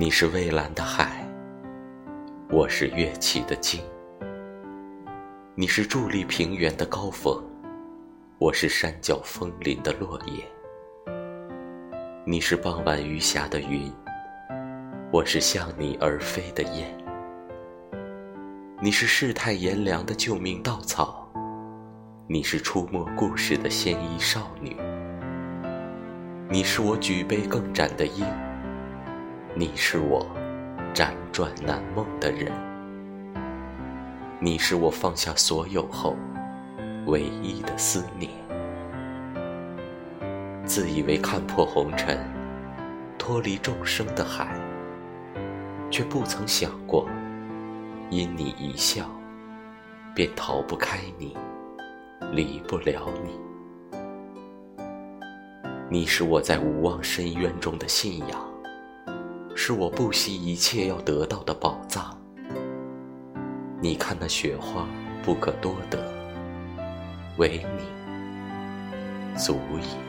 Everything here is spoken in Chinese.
你是蔚蓝的海，我是跃起的鲸；你是伫立平原的高峰，我是山脚枫林的落叶；你是傍晚余霞的云，我是向你而飞的雁；你是世态炎凉的救命稻草，你是出没故事的仙衣少女；你是我举杯更展的鹰。你是我辗转难梦的人，你是我放下所有后唯一的思念。自以为看破红尘，脱离众生的海，却不曾想过，因你一笑，便逃不开你，离不了你。你是我在无望深渊中的信仰。是我不惜一切要得到的宝藏。你看那雪花不可多得，唯你足矣。